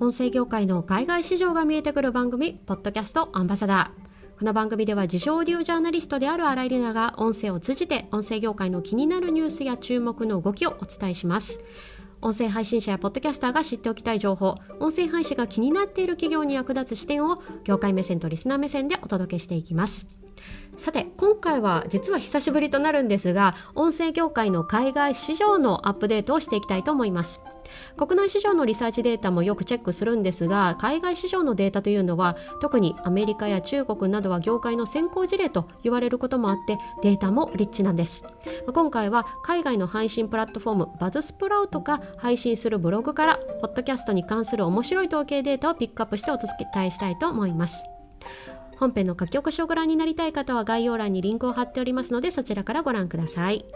音声業界の海外市場が見えてくる番組ポッドキャストアンバサダー。この番組では自称オーディオジャーナリストである新井里奈が音声を通じて音声業界の気になるニュースや注目の動きをお伝えします。音声配信者やポッドキャスターが知っておきたい情報音声配信が気になっている企業に役立つ視点を業界目線とリスナー目線でお届けしていきます。さて今回は実は久しぶりとなるんですが音声業界の海外市場のアップデートをしていきたいと思います。国内市場のリサーチデータもよくチェックするんですが海外市場のデータというのは特にアメリカや中国などは業界の先行事例と言われることもあってデータもリッチなんです。今回は海外の配信プラットフォームバズスプラウトが配信するブログからポッドキャストに関する面白い統計データをピックアップしてお伝えしたいと思います。本編の書き起こしをご覧になりたい方は概要欄にリンクを貼っておりますのでそちらからご覧ください。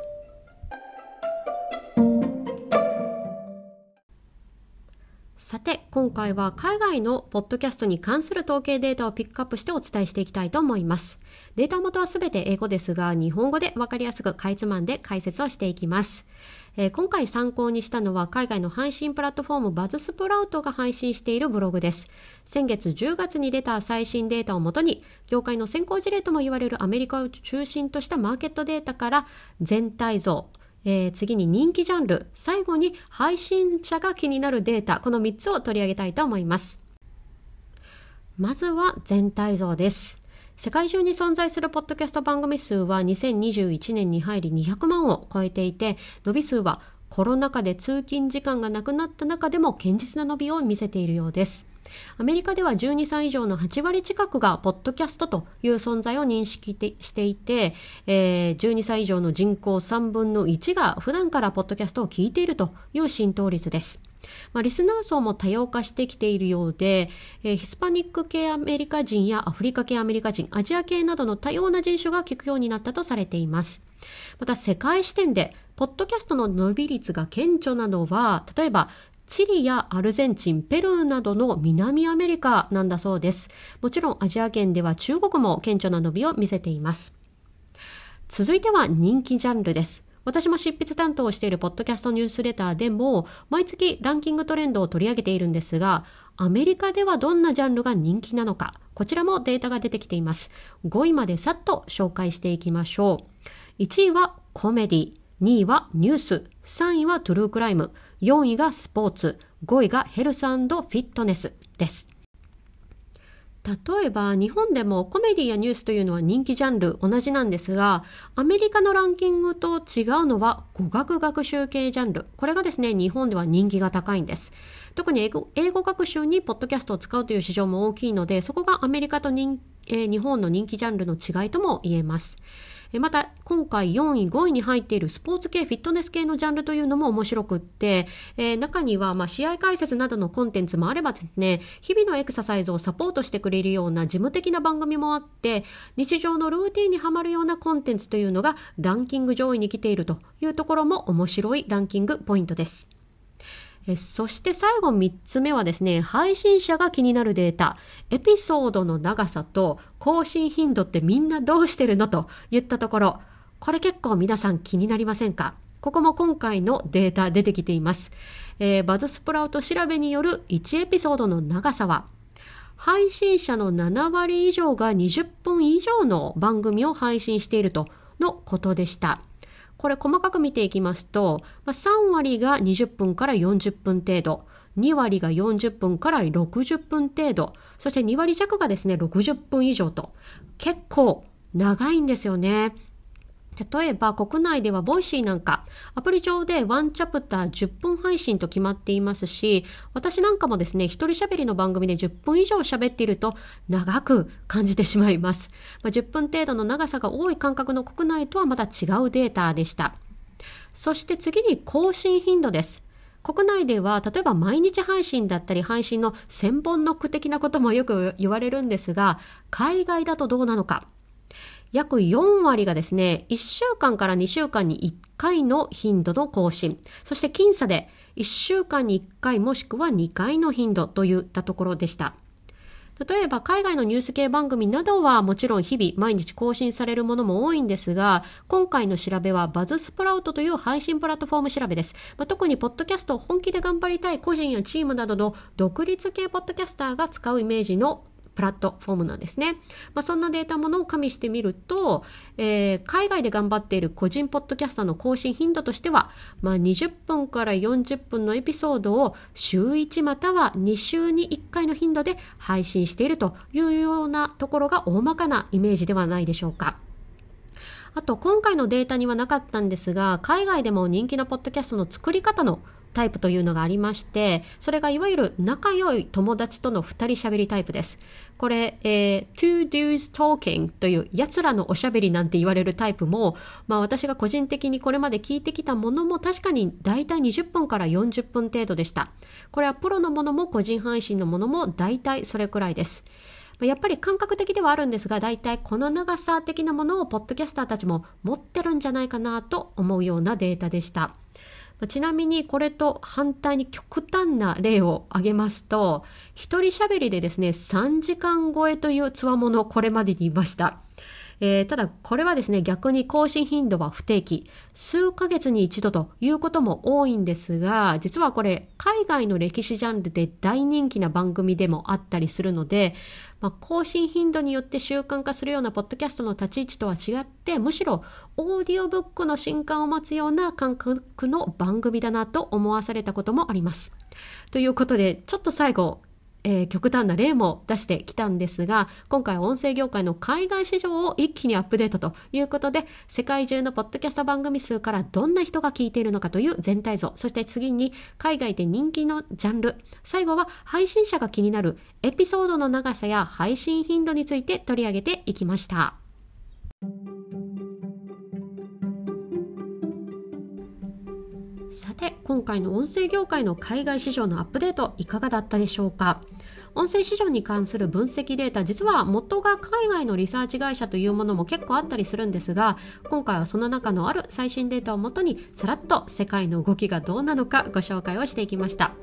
さて今回は海外のポッドキャストに関する統計データをピックアップしてお伝えしていきたいと思いますデータ元はすべて英語ですが日本語でわかりやすくかいつまんで解説をしていきますえー、今回参考にしたのは海外の配信プラットフォームバズスプラウトが配信しているブログです。先月10月に出た最新データをもとに、業界の先行事例とも言われるアメリカを中心としたマーケットデータから全体像、えー、次に人気ジャンル、最後に配信者が気になるデータ、この3つを取り上げたいと思います。まずは全体像です。世界中に存在するポッドキャスト番組数は2021年に入り200万を超えていて、伸び数はコロナ禍で通勤時間がなくなった中でも堅実な伸びを見せているようです。アメリカでは12歳以上の8割近くがポッドキャストという存在を認識していて、えー、12歳以上の人口3分の1が普段からポッドキャストを聞いているという浸透率です。まあ、リスナー層も多様化してきているようで、えー、ヒスパニック系アメリカ人やアフリカ系アメリカ人、アジア系などの多様な人種が聞くようになったとされています。また世界視点で、ポッドキャストの伸び率が顕著なのは、例えばチリやアルゼンチン、ペルーなどの南アメリカなんだそうです。もちろんアジア圏では中国も顕著な伸びを見せています。続いては人気ジャンルです。私も執筆担当をしているポッドキャストニュースレターでも毎月ランキングトレンドを取り上げているんですがアメリカではどんなジャンルが人気なのかこちらもデータが出てきています5位までさっと紹介していきましょう1位はコメディ2位はニュース3位はトゥルークライム4位がスポーツ、5位がヘルスフィットネスです。例えば日本でもコメディやニュースというのは人気ジャンル同じなんですがアメリカのランキングと違うのは語学学習系ジャンル。これがですね日本では人気が高いんです。特に英語英語学習にポッドキャストを使うという市場も大きいのでそこがアメリカと人、えー、日本の人気ジャンルの違いとも言えます。また今回4位5位に入っているスポーツ系フィットネス系のジャンルというのも面白くって、えー、中にはま試合解説などのコンテンツもあればですね日々のエクササイズをサポートしてくれるような事務的な番組もあって日常のルーティンにはまるようなコンテンツというのがランキング上位に来ているというところも面白いランキングポイントです。そして最後3つ目はですね、配信者が気になるデータ、エピソードの長さと更新頻度ってみんなどうしてるの？と言ったところ、これ結構皆さん気になりませんか？ここも今回のデータ出てきています。えー、バズスプラウト調べによる1エピソードの長さは、配信者の7割以上が20分以上の番組を配信しているとのことでした。これ細かく見ていきますと、まあ、3割が20分から40分程度、2割が40分から60分程度、そして2割弱がですね、60分以上と、結構長いんですよね。例えば国内では Voicy なんかアプリ上でワンチャプター10分配信と決まっていますし私なんかもですね一人喋りの番組で10分以上喋っていると長く感じてしまいます、まあ、10分程度の長さが多い感覚の国内とはまた違うデータでした。そして次に更新頻度です。国内では例えば毎日配信だったり配信の千本ノック的なこともよく言われるんですが海外だとどうなのか。約4割がですね、1週間から2週間に1回の頻度の更新、そして僅差で1週間に1回もしくは2回の頻度といったところでした。例えば海外のニュース系番組などはもちろん日々毎日更新されるものも多いんですが、今回の調べはバズスプラウトという配信プラットフォーム調べです。まあ、特にポッドキャストを本気で頑張りたい個人やチームなどの独立系ポッドキャスターが使うイメージのプラットフォームなんですね。まあ、そんなデータものを加味してみると、えー、海外で頑張っている個人ポッドキャスターの更新頻度としては、まあ、20分から40分のエピソードを週1または2週に1回の頻度で配信しているというようなところが大まかなイメージではないでしょうか。あと今回のデータにはなかったんですが海外でも人気のポッドキャストの作り方のタイプというのがありまして、それがいわゆる仲良い友達との二人喋りタイプです。これ、えー、to dudes talking という奴らのおしゃべりなんて言われるタイプも、まあ私が個人的にこれまで聞いてきたものも確かに大体20分から40分程度でした。これはプロのものも個人配信のものも大体それくらいです。やっぱり感覚的ではあるんですが、大体この長さ的なものをポッドキャスターたちも持ってるんじゃないかなと思うようなデータでした。ちなみにこれと反対に極端な例を挙げますと、一人喋りでですね、3時間超えというつわものこれまでにいました。えー、ただこれはですね逆に更新頻度は不定期数ヶ月に一度ということも多いんですが実はこれ海外の歴史ジャンルで大人気な番組でもあったりするので、まあ、更新頻度によって習慣化するようなポッドキャストの立ち位置とは違ってむしろオーディオブックの新刊を待つような感覚の番組だなと思わされたこともあります。ということでちょっと最後えー、極端な例も出してきたんですが、今回音声業界の海外市場を一気にアップデートということで、世界中のポッドキャスト番組数からどんな人が聞いているのかという全体像、そして次に海外で人気のジャンル、最後は配信者が気になるエピソードの長さや配信頻度について取り上げていきました。さて今回の音声業界の海外市場のアップデートいかがだったでしょうか？音声市場に関する分析データ実は元が海外のリサーチ会社というものも結構あったりするんですが今回はその中のある最新データをもとにさらっと世界の動きがどうなのかご紹介をしていきました。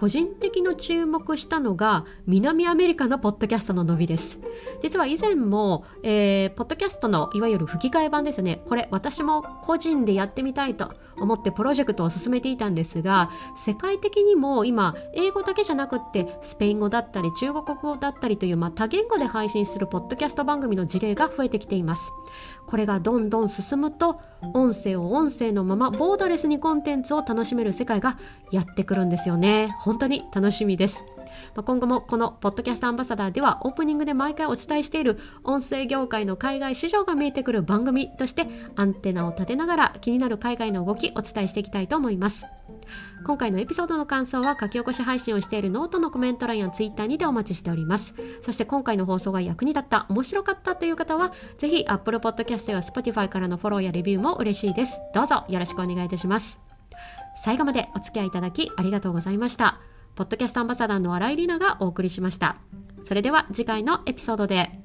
個人的に注目したのが南アメリカのポッドキャストの伸びです。実は以前も、えー、ポッドキャストのいわゆる吹き替え版ですね。これ私も個人でやってみたいと思ってプロジェクトを進めていたんですが世界的にも今英語だけじゃなくってスペイン語だったり中国語だったりという、まあ、多言語で配信するポッドキャスト番組の事例が増えてきています。これがどんどん進むと音声を音声のままボーダレスにコンテンツを楽しめる世界がやってくるんですよね。本当に楽しみです。まあ、今後もこのポッドキャストアンバサダーではオープニングで毎回お伝えしている音声業界の海外市場が見えてくる番組としてアンテナを立てながら気になる海外の動きお伝えしていきたいと思います。今回のエピソードの感想は書き起こし配信をしているノートのコメント欄やツイッターにてお待ちしております。そして今回の放送が役に立った面白かったという方はぜひ Apple Podcast や Spotify からのフォローやレビューも嬉しいです。どうぞよろしくお願いいたします。最後までお付き合いいただきありがとうございました。ポッドキャストアンバサダーの新井里奈がお送りしました。それでは次回のエピソードで。